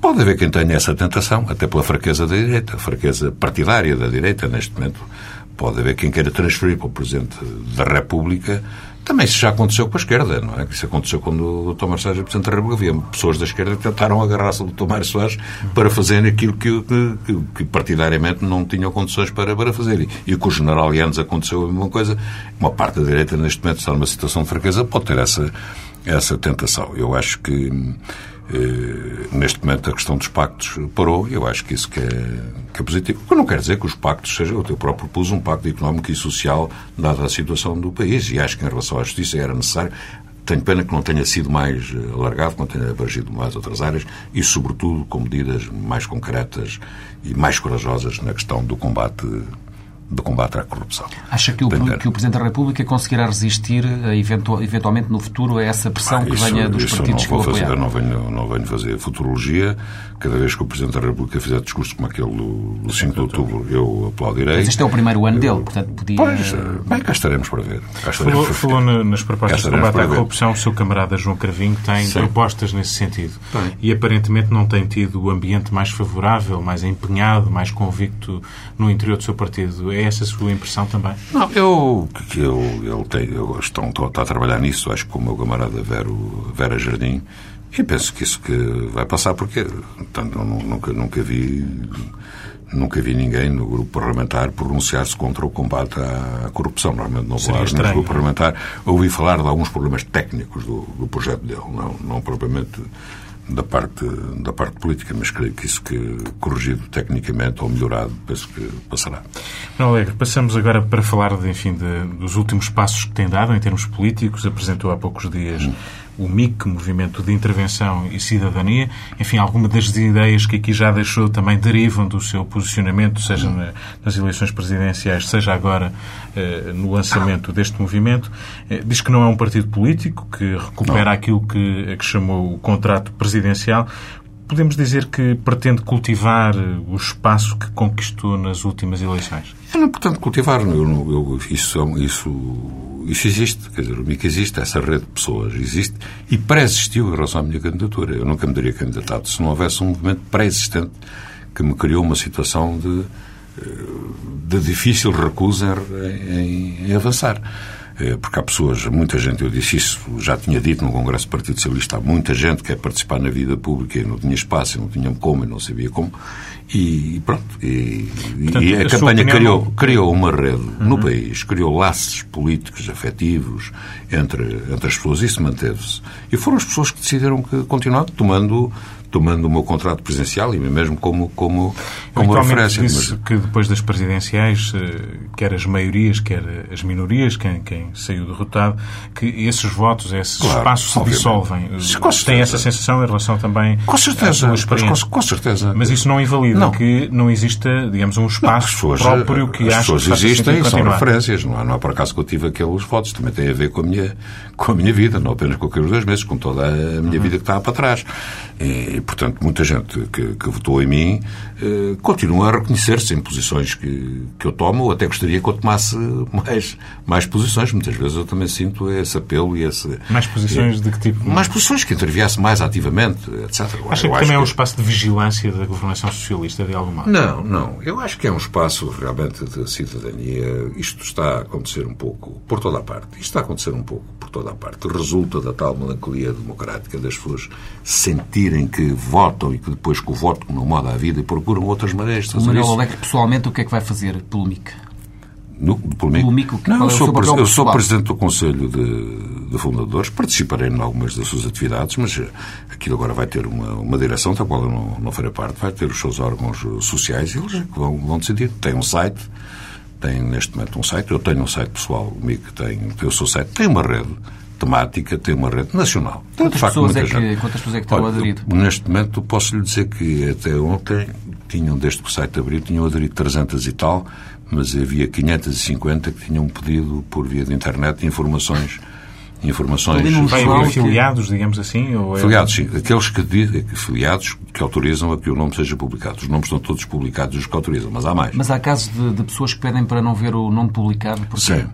Pode haver quem tenha essa tentação, até pela fraqueza da direita, fraqueza partidária da direita neste momento. Pode haver quem queira transferir para o Presidente da República. Também isso já aconteceu com a esquerda, não é? Isso aconteceu quando o. Mário Soares era Presidente da República. Havia pessoas da esquerda que tentaram agarrar-se Dr. Mário Soares para fazerem aquilo que, que, que- partidariamente não tinham condições para, para fazer. E, com o General Yanes aconteceu a mesma coisa. Uma parte da direita, neste momento, está numa situação de fraqueza, pode ter essa, essa tentação. Eu acho que neste momento a questão dos pactos parou e eu acho que isso que é, que é positivo. Não quer dizer que os pactos sejam, eu próprio propus um pacto económico e social dada a situação do país e acho que em relação à justiça era necessário. Tenho pena que não tenha sido mais eh, alargado, que não tenha abrangido mais outras áreas e, sobretudo, com medidas mais concretas e mais corajosas na questão do combate, do combate à corrupção. Acha que o, que o Presidente da República conseguirá resistir, eventu- eventualmente no futuro, a essa pressão que Isso- venha dos partidos que não o apoiaram? não venho, não venho fazer futurologia. Cada vez que o Presidente da República fizer discurso como aquele do, do 5 de outubro, eu aplaudirei. Mas este é o primeiro ano dele, portanto podia... Pois, bem, cá estaremos para ver. Estaremos Falou, para ver. falou na- nas propostas de combate à corrupção, o seu camarada João Cravinho tem Sim. propostas nesse sentido. Tem. E aparentemente não tem tido o ambiente mais favorável, mais empenhado, mais convicto no interior do seu partido. É essa a sua impressão também? Não, eu, que eu, ele tem, eu estou, estou, está a trabalhar nisso, acho que com o meu camarada Vero, Vera Jardim, e penso que isso que vai passar, porque portanto, nunca, nunca vi nunca vi ninguém no grupo parlamentar pronunciar-se contra o combate à, corrupção. Normalmente não vou no grupo parlamentar. Ouvi falar de alguns problemas técnicos do, do projeto dele, não, não propriamente da parte, da parte política, mas creio que isso que corrigido tecnicamente ou melhorado, penso que passará. Manuel Alegre, passamos agora para falar de, enfim, de- dos últimos passos que tem dado em termos políticos. Apresentou há poucos dias o MIC, Movimento de Intervenção e Cidadania. Enfim, algumas das ideias que aqui já deixou também derivam do seu posicionamento, seja na- nas eleições presidenciais, seja agora eh, no lançamento deste movimento. Eh, diz que não é um partido político, que recupera aquilo que, que chamou o contrato presidencial. Podemos dizer que pretende cultivar eh, o espaço que conquistou nas últimas eleições? Era importante cultivar. Eu, não- eu, isso, é isso, isso existe. Quer dizer, o MIC existe, essa rede de pessoas existe e pré-existiu em relação à minha candidatura. Eu nunca me teria candidatado se não houvesse um movimento pré-existente que me criou uma situação de, eh, de difícil recusa em- em avançar. Eh, Porque há pessoas, muita gente, eu disse isso, já tinha dito no Congresso do Partido Socialista, há muita gente que quer participar na vida pública e não tinha espaço, e não tinha como, e não sabia como. E pronto. E, Portanto, e a a campanha criou, não- criou uma rede no país, criou laços políticos, afetivos entre, entre as pessoas. Isso manteve-se. E foram as pessoas que decidiram que continuar tomando, tomando o meu contrato presidencial e mesmo como, como, como referência. disse Mas- que depois das presidenciais, eh, quer as maiorias, quer as minorias, quem, quem saiu derrotado, que esses votos, esses Claro, espaços se dissolvem. Eh, com Tem essa sensação em relação também com à certeza, sua mas com, com certeza. Mas isso não invalida Não. que não exista, digamos, um Não, espaço as pessoas, próprio que as acha pessoas que faça existem sentido e são referências. Não é, não é por acaso que eu tive aqueles votos. Também tem a ver com a minha, com a minha vida, não apenas com aqueles dois meses, com toda a minha uhum. vida que estava para trás. E, portanto, muita gente que, que votou em mim eh, continua a reconhecer-se em posições que, que eu tomo, ou até gostaria que eu tomasse mais, mais posições. Muitas vezes eu também sinto esse apelo e esse... Mais posições de que tipo? Mais posições que interviesse mais ativamente, etc. Acha que também é um espaço de vigilância da governação socialista, de alguma Não, não. Eu acho que é um espaço realmente de cidadania. Isto está a acontecer um pouco por toda a parte. Isto está a acontecer um pouco por toda a parte. Resulta da tal melancolia democrática das pessoas sentirem que votam e que depois com o voto não moda a vida e procuram outras maneiras de fazer o Manuel pessoalmente, o que é que vai fazer pelo MIC? No, pelo MIC? Pelo MIC não, é eu sou, eu sou Presidente do Conselho de, de, Fundadores, participarei em algumas das suas atividades, mas eh, aquilo agora vai ter uma, uma direção da qual eu não, não farei parte, vai ter os seus órgãos sociais e eles é vão, vão decidir. Tem um site, tem neste momento um site, eu tenho um site pessoal, o MIC tem, tem o seu site, tem uma rede temática, tem uma rede nacional. Quantas, facto, pessoas, é que, quantas pessoas é que estão? Neste momento, posso lhe dizer que até ontem tinham, desde que o site abriu, tinham aderido 300 e tal, mas havia 550 que tinham pedido por via de internet informações informações... Vai haver afiliados, digamos assim? Ou é... Afiliados, sim. Aqueles que, afiliados que autorizam a que o nome seja publicado. Os nomes estão todos publicados, os que autorizam, mas há mais. Mas há casos de, de pessoas que pedem para não ver o nome publicado? Porque... Sim.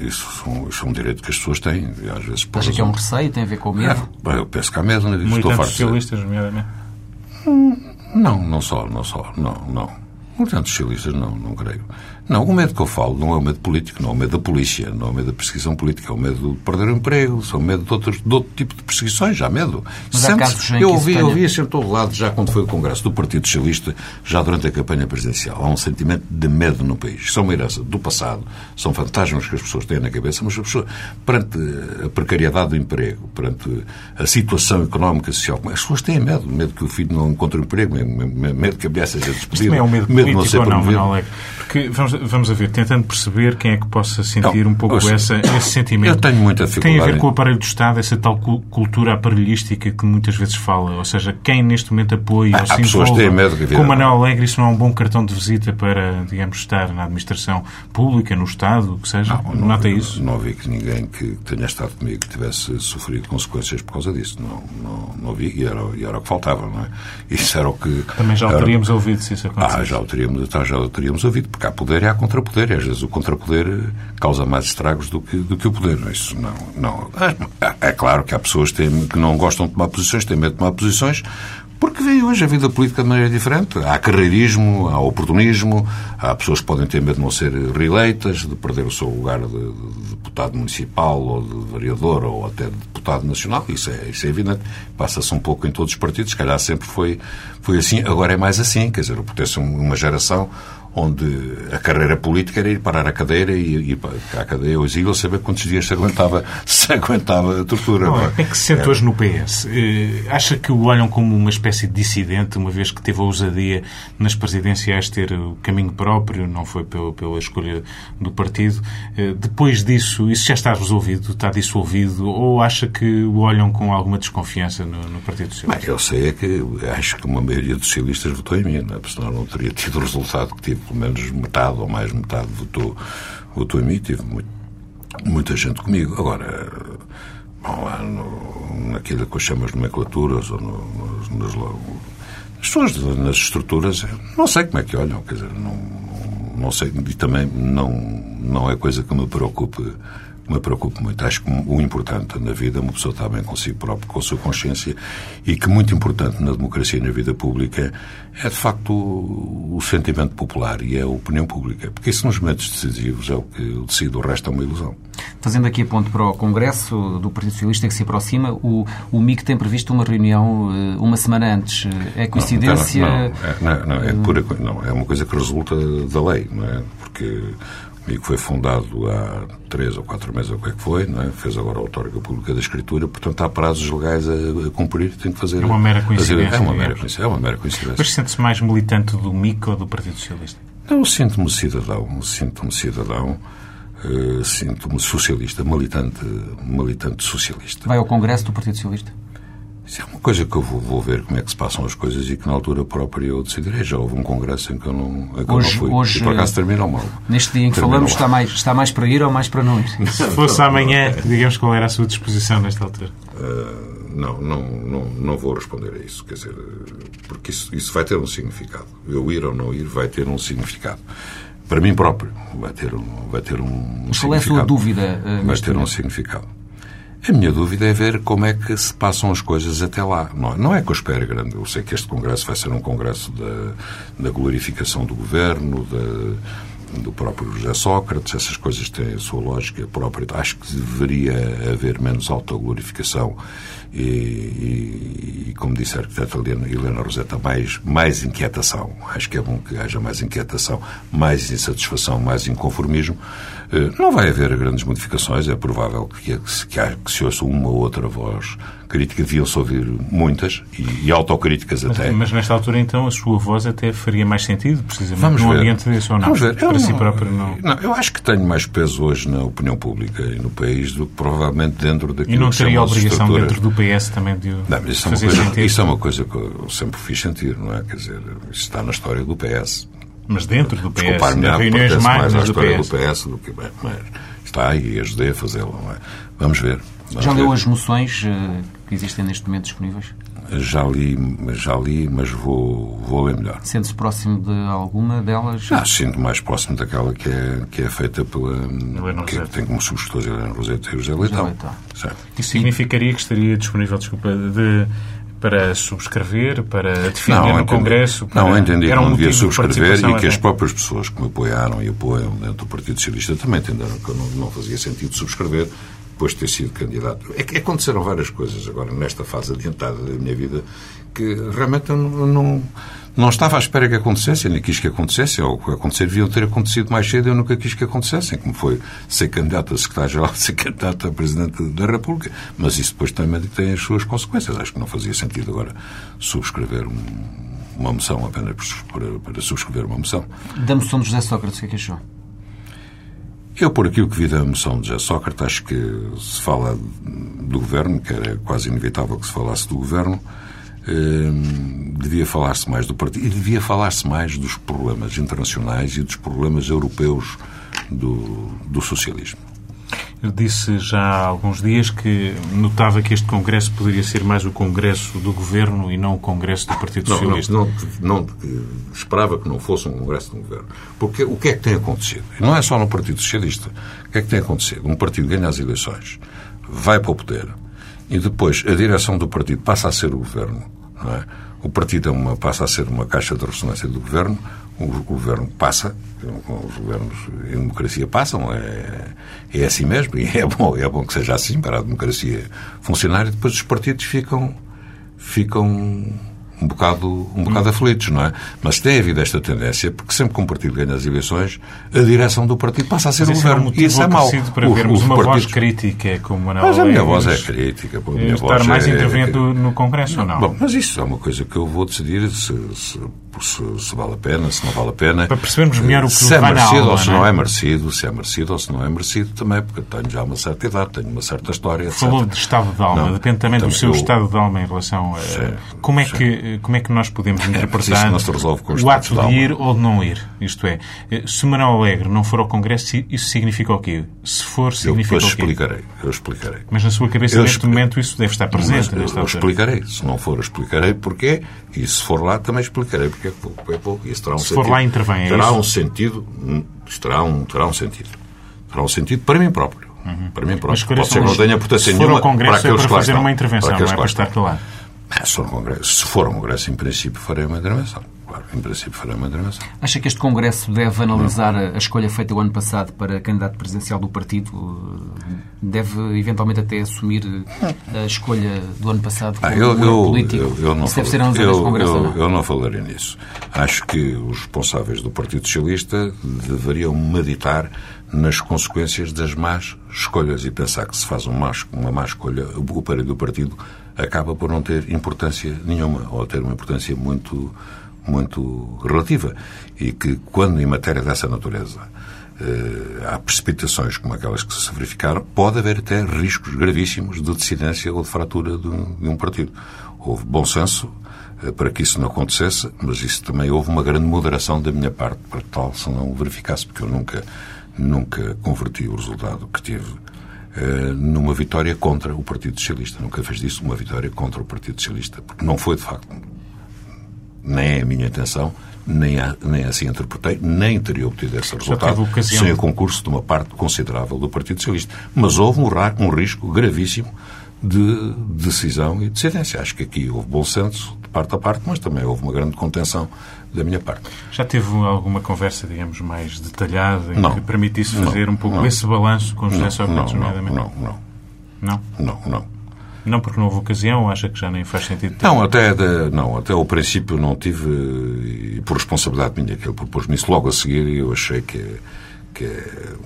Isso, são, isso é um direito que as pessoas têm. Às vezes, Acha que é um receio? Tem a ver com o medo? É, eu penso que há medo. Né? Militantes socialistas, nomeadamente? Não, não só, não só. Não, não. Militantes socialistas, não, não creio. Não, o medo que eu falo não é o medo político, não é o medo da polícia, não é o medo da perseguição política, é o medo de perder o emprego, é o medo de, outros, de outro tipo de perseguições, já há medo. Casos eu ouvi, eu ouvi em todo lado, já quando foi o Congresso do Partido Socialista, já durante a campanha presidencial. Há um sentimento de medo no país. Isso é uma herança do passado, são fantasmas que as pessoas têm na cabeça, mas as pessoas, perante a precariedade do emprego, perante a situação económica e social, as pessoas têm medo, medo que o filho não encontre emprego, medo que a mulher seja despedida. É um medo, medo político não ser ou não, Porque, vamos, vamos a ver, tentando perceber quem é que possa sentir não, um pouco essa, esse sentimento. Eu tenho muita dificuldade. Tem a ver com o aparelho do Estado, essa tal cultura aparelhística que muitas vezes fala. Ou seja, quem neste momento apoia ou se envolve com o Manuel Alegre, isso não é um bom cartão de visita para, digamos, estar na administração pública, no Estado, o que seja? Não, não, Nota isso? Não, vi que ninguém que tenha estado comigo que tivesse sofrido consequências por causa disso. Não, não, não vi e era, e era o que faltava, não é? Isso era o que... Também já o teríamos ouvido se isso acontecesse. Ah, já o teríamos, já o teríamos ouvido, porque há poder e há contrapoder. E às vezes o contrapoder causa mais estragos do que, do que o poder. Isso não, não. É, é claro que há pessoas que, têm, que não gostam de tomar posições, têm medo de tomar posições, porque vem hoje a vida política de maneira diferente. Há carreirismo, há oportunismo, há pessoas que podem ter medo de não ser reeleitas, de perder o seu lugar de, de deputado municipal ou de vereador ou até de deputado nacional. Isso é, isso é evidente. Passa-se um pouco em todos os partidos. Se calhar sempre foi, foi assim, agora é mais assim. Quer dizer, pertence uma geração onde a carreira política era ir parar a cadeira e ir para a cadeia ao exílio saber quantos dias se aguentava, se aguentava a tortura. Não, é? é que se sente hoje no PS? Eh, acha que o olham como uma espécie de dissidente, uma vez que teve a ousadia nas presidenciais ter o caminho próprio, não foi pela, pela escolha do partido. Eh, depois disso, isso já está resolvido, está dissolvido, ou acha que o olham com alguma desconfiança no, no Partido Socialista? Bem, eu sei é que acho que uma maioria dos socialistas votou em mim, não é? senão não teria tido o resultado que tive pelo menos metade ou mais metade votou, votou em mim, tive muito, muita gente comigo. Agora, bom, lá no, naquilo que eu chamo as nomenclaturas ou no, nas, as pessoas nas estruturas, não sei como é que olham, quer dizer, não, não sei, e também não, não é coisa que me preocupe me preocupa muito. Acho que o importante na vida é uma pessoa estar bem consigo próprio, com a sua consciência, e que muito importante na democracia e na vida pública é, de facto, o, o sentimento popular e é a opinião pública. Porque isso, nos momentos decisivos, é o que decide. O resto é uma ilusão. Fazendo aqui a ponto para o Congresso do Partido Socialista que se aproxima, o, o MIC tem previsto uma reunião eh, uma semana antes. É coincidência? Não, não, é, não, não, é, pura, não, é uma coisa que resulta da lei, não é? Porque e que foi fundado há três ou quatro meses, ou o que é que foi, não é? fez agora a autórica pública da escritura, portanto há prazos legais a, a cumprir e tem que fazer... É uma mera coincidência. Fazer, é, uma mera coincidência é uma mera coincidência. Mas sente-se mais militante do MIC ou do Partido Socialista? Não, sinto-me cidadão, sinto-me cidadão, uh, sinto-me socialista, militante, militante socialista. Vai ao Congresso do Partido Socialista? Isso é uma coisa que eu vou, vou, ver como é que se passam as coisas e que na altura própria eu decidirei. Já houve um congresso em que eu não, que hoje, eu não fui. Hoje, e por acaso terminou mal. Neste dia em que falamos, está mais, está mais para ir ou mais para não ir? Se fosse amanhã, digamos qual era a sua disposição nesta altura? Uh, não, não, não, não vou responder a isso. Quer dizer, porque isso, isso vai ter um significado. Eu ir ou não ir vai ter um significado. Para mim próprio vai ter um, vai ter um Mas qual é a sua dúvida? Uh, vai ter um significado. A minha dúvida é ver como é que se passam as coisas até lá. Não, não é que eu espere grande. Eu sei que este Congresso vai ser um Congresso da, da glorificação do governo, da, do próprio José Sócrates, essas coisas têm a sua lógica própria. Acho que deveria haver menos autoglorificação e, e, e, como disse a arquiteta Helena Roseta, mais, mais inquietação. Acho que é bom que haja mais inquietação, mais insatisfação, mais inconformismo. Eh, não vai haver grandes modificações, é provável que, que, que se ouça uma ou outra voz crítica, deviam-se ouvir muitas e, e autocríticas mas, até. Mas nesta altura, então, a sua voz até faria mais sentido, precisamente, Vamos num ver. ambiente desse ou não? Vamos ver. Para eu si não, próprio, não... não... Eu acho que tenho mais peso hoje na opinião pública e no país do que provavelmente dentro daquilo E não teria a obrigação dentro do PS também de não, mas isso fazer é coisa, sentido? Isso é uma coisa que eu sempre fiz sentir, não é? Quer dizer, isso está na história do PS. Mas dentro do PS, Desculpar-me, reuniões mais do história PS. do PS do que... Mas, está e ajudei a fazê-lo. É? Vamos ver. Vamos Já ver. leu as moções eh, que existem neste momento disponíveis? Já li, já li, mas vou, vou ler melhor. Sente-se próximo de alguma delas? Ah, sinto mais próximo daquela que é, que é feita pela. que tem como subscritores Helena Roseta e José Leitão. Isso significaria que estaria disponível, desculpa, de para subscrever, para defender não, no entendi, Congresso? Para... Não, entendi que um não devia subscrever e que as próprias pessoas que me apoiaram e apoiam dentro do Partido Socialista também entenderam que não, não fazia sentido subscrever depois de ter sido candidato. É que aconteceram várias coisas agora, nesta fase adiantada da minha vida, que realmente eu não, não não estava à espera que acontecessem, nem quis que acontecessem, ou que acontecer deviam ter acontecido mais cedo, eu nunca quis que acontecessem, como foi ser candidato a secretário-geral, ser candidato a presidente da República. Mas isso depois também tem as suas consequências. Acho que não fazia sentido agora subscrever um, uma moção, apenas para, para, subscrever uma moção. Da moção de José Sócrates, o que é que achou? Eu, por aquilo que vi da moção de José Sócrates, acho que se fala do governo, que era quase inevitável que se falasse do governo, Ehm, devia falar-se mais do partido e devia falar-se mais dos problemas internacionais e dos problemas europeus do, do socialismo. Eu disse já há alguns dias que notava que este Congresso poderia ser mais o Congresso do Governo e não o Congresso do Partido Socialista. Não, não, não, esperava que não fosse um Congresso do Governo. Porque o que é que tem acontecido? Não é só no Partido Socialista. O que é que tem acontecido? Um partido ganha as eleições, vai para o poder, e depois a direção do partido passa a ser o governo. É? O partido é uma, passa a ser uma caixa de ressonância do governo, o governo passa, os governos em democracia passam, é, é assim mesmo, e é bom, é bom que seja assim para a democracia funcionar, e depois os partidos ficam, ficam um bocado, um bocado aflitos, não é? Mas tem havido esta tendência, porque sempre que um partido ganha as eleições, a direção do partido passa a ser o governo. É um e isso é mau. para o, vermos uma partidos... voz crítica como Manuel Mas a minha voz é crítica. A minha estar voz mais é... intervento no Congresso ou não? Bom, mas isso é uma coisa que eu vou decidir se, se, se, se vale a pena, se não vale a pena. Para percebermos melhor o que se é merecido ou se não é? não é merecido, se é merecido ou se não é merecido também, porque tenho já uma certa idade, tenho uma certa história, etc. Falou de estado de alma, Não, depende também do seu eu- estado de alma em relação a... Sim, como, é que, como é que nós podemos interpretar não se resolve com o ato de de ir ou de não ir? Isto é, se Manuel Alegre não for ao Congresso, isso significa o quê? Se for, Eu significa depois o quê? explicarei, eu explicarei. Mas na sua cabeça, Eu neste momento, isso deve estar presente Mas eu altura. explicarei. Se não for, explicarei porquê. E se for lá, também explicarei porque é pouco. É pouco. Isso terá um Se sentido. for lá, intervém, é terá isso? um sentido. hum, terá um, terá um sentido. Terá um sentido para mim próprio. Para mim Mas próprio. esclareçam Pode ser que não tenha importância nenhuma para é aqueles para que lá fazer estão. uma intervenção, não aqueles é para lá estar estão. Ah, Se for, um congresso, se for um congresso, em princípio, farei uma intervenção. Claro, em princípio, farei uma intervenção. Acha que este Congresso deve analisar a a escolha feita o ano passado para candidato presidencial do partido? Deve eventualmente até assumir a escolha do ano passado como Ah, eu, eu, político? eu, eu não Isso deve ser analisado eu, Congresso eu, não? eu não falarei nisso. Acho que os responsáveis do Partido Socialista deveriam meditar nas consequências das más escolhas e pensar que se faz uma má, uma má escolha, o aparelho do partido acaba por não ter importância nenhuma, ou ter uma importância muito, muito relativa. E que quando em matéria dessa natureza eh, há precipitações como aquelas que se verificaram, pode haver até riscos gravíssimos de dissidência ou de fratura de um, de um partido. Houve bom senso eh, para que isso não acontecesse, mas isso também houve uma grande moderação da minha parte para que tal se não verificasse, porque eu nunca, nunca converti o resultado que tive numa vitória contra o Partido Socialista. Nunca fez disso uma vitória contra o Partido Socialista, porque não foi de facto nem é a minha intenção, nem, a, nem assim interpretei, nem teria obtido esse resultado sem o concurso de uma parte considerável do Partido Socialista. Mas houve um, um risco gravíssimo de decisão e dissidência. Acho que aqui houve bom senso de parte a parte, mas também houve uma grande contenção da minha parte. Já teve alguma conversa, digamos, mais detalhada em não, que permitisse fazer não, um pouco não, esse balanço com José Sócrates, nomeadamente? Não, não. Não? Não, não. Não porque não houve ocasião, acha que já nem faz sentido ter? Não, até, de, não, até ao princípio não tive, e por responsabilidade minha, que ele propôs-me isso logo a seguir, e eu achei que, que,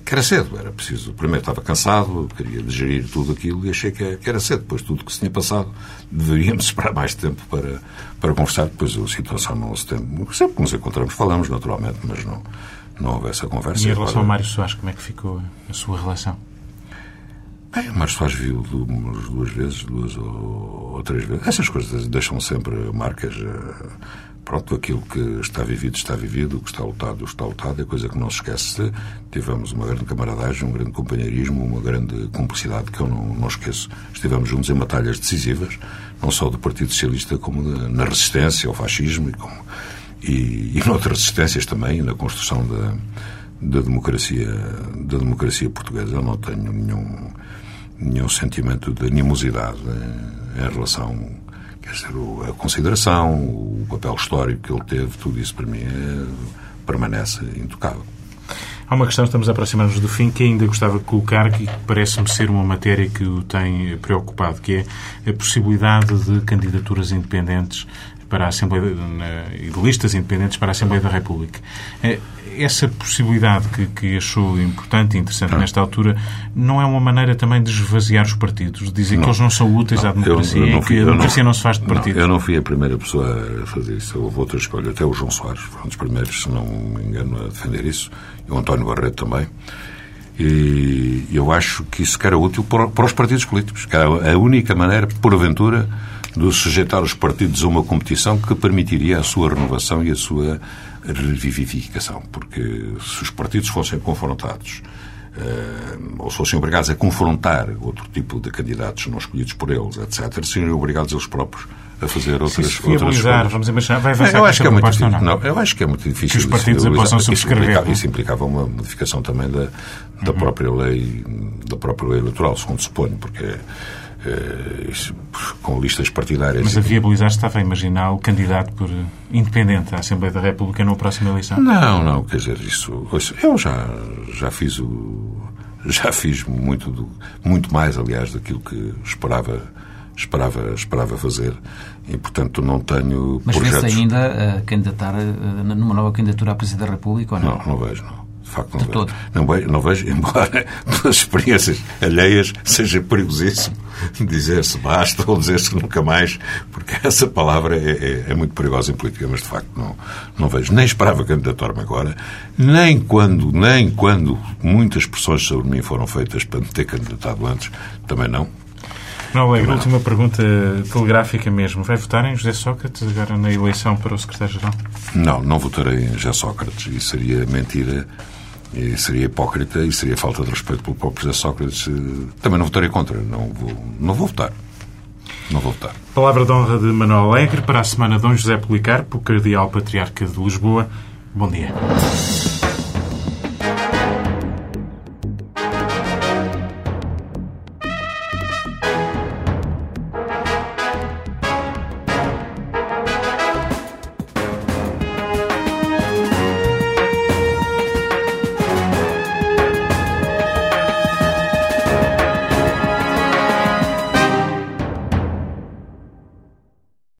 que, era cedo, era preciso. Primeiro estava cansado, queria digerir tudo aquilo e achei que, era cedo. Depois tudo que se tinha passado, deveríamos esperar mais tempo para, para conversar. Depois a situação não se tem. Sempre que nos encontramos falamos, naturalmente, mas não, não houve essa conversa. E em relação ao Mário Soares, como é que ficou a sua relação? Bem, o Mário Soares viu umas duas vezes, duas ou, ou três vezes. Essas coisas deixam sempre marcas. Uh, pronto, aquilo que está vivido, está vivido, o que está lutado, está lutado, é coisa que não se esquece. Tivemos uma grande camaradagem, um grande companheirismo, uma grande cumplicidade que eu não, não esqueço. Estivemos juntos em batalhas decisivas, não só do Partido Socialista, como na resistência ao fascismo e, como, e, e noutras resistências também, na construção da, da, democracia, da democracia portuguesa. Eu não tenho nenhum, nenhum sentimento de animosidade em, em relação dizer, a consideração, o papel histórico que ele teve, tudo isso para mim é, permanece intocável. Há uma questão, estamos a aproximar-nos do fim, que ainda gostava de colocar, que parece-me ser uma matéria que o tem preocupado, que é a possibilidade de candidaturas independentes para a Assembleia e de listas independentes para a Assembleia da República. É, essa possibilidade que, que achou importante e interessante não. nesta altura não é uma maneira também de esvaziar os partidos, de dizer não. que eles não são úteis não. à democracia eu, eu e que a democracia não, se faz de partidos? Eu não fui a primeira pessoa a fazer isso. Houve outra escolha. Até o João Soares foi um dos primeiros, se não me engano, a defender isso. E o António Barreto também. E eu acho que isso era útil para os partidos políticos. Que era a única maneira, porventura, de sujeitar os partidos a uma competição que permitiria a sua renovação e a sua revivificação. Porque se os partidos fossem confrontados uh, ou se fossem obrigados a confrontar outro tipo de candidatos não escolhidos por eles, etc., seriam obrigados eles próprios a fazer outras, se outras escolhas. Vamos imaginar, vai avançar eu acho que é muito difícil, não? não? Eu acho que é muito difícil. Que os partidos isso, possam subscrever. Isso implicava, isso implicava uma modificação também da, da uhum. própria lei da própria lei eleitoral, segundo suponho, porque com listas partidárias. Mas a viabilizar estava a imaginar o candidato por independente à Assembleia da República na próxima eleição? Não, não, quer dizer, isso. Eu já, já fiz o. Já fiz muito, do, muito mais, aliás, daquilo que esperava, esperava, esperava fazer e, portanto, não tenho. Mas projetos... vê-se ainda a candidatar numa nova candidatura à Presidência da República ou não? Não, não vejo, não. De facto, não de vejo. Não, vejo, não vejo, embora pelas experiências alheias seja perigosíssimo dizer-se basta ou dizer-se nunca mais, porque essa palavra é, é, é, muito perigosa em política, mas de facto não, não vejo. Nem esperava candidatar-me agora, nem quando, nem quando muitas pressões sobre mim foram feitas para me ter candidatado antes, também não. Não, Alegre, última pergunta telegráfica mesmo. Vai votar em José Sócrates agora na eleição para o secretário-geral? Não, não votarei em José Sócrates. E seria mentira e seria hipócrita e seria falta de respeito pelo próprio José Sócrates. Também não votarei contra. Não vou, não vou votar. Não vou votar. Palavra de honra de Manuel Alegre para a semana Dom José Policarpo, Cardeal Patriarca de Lisboa. Bom dia.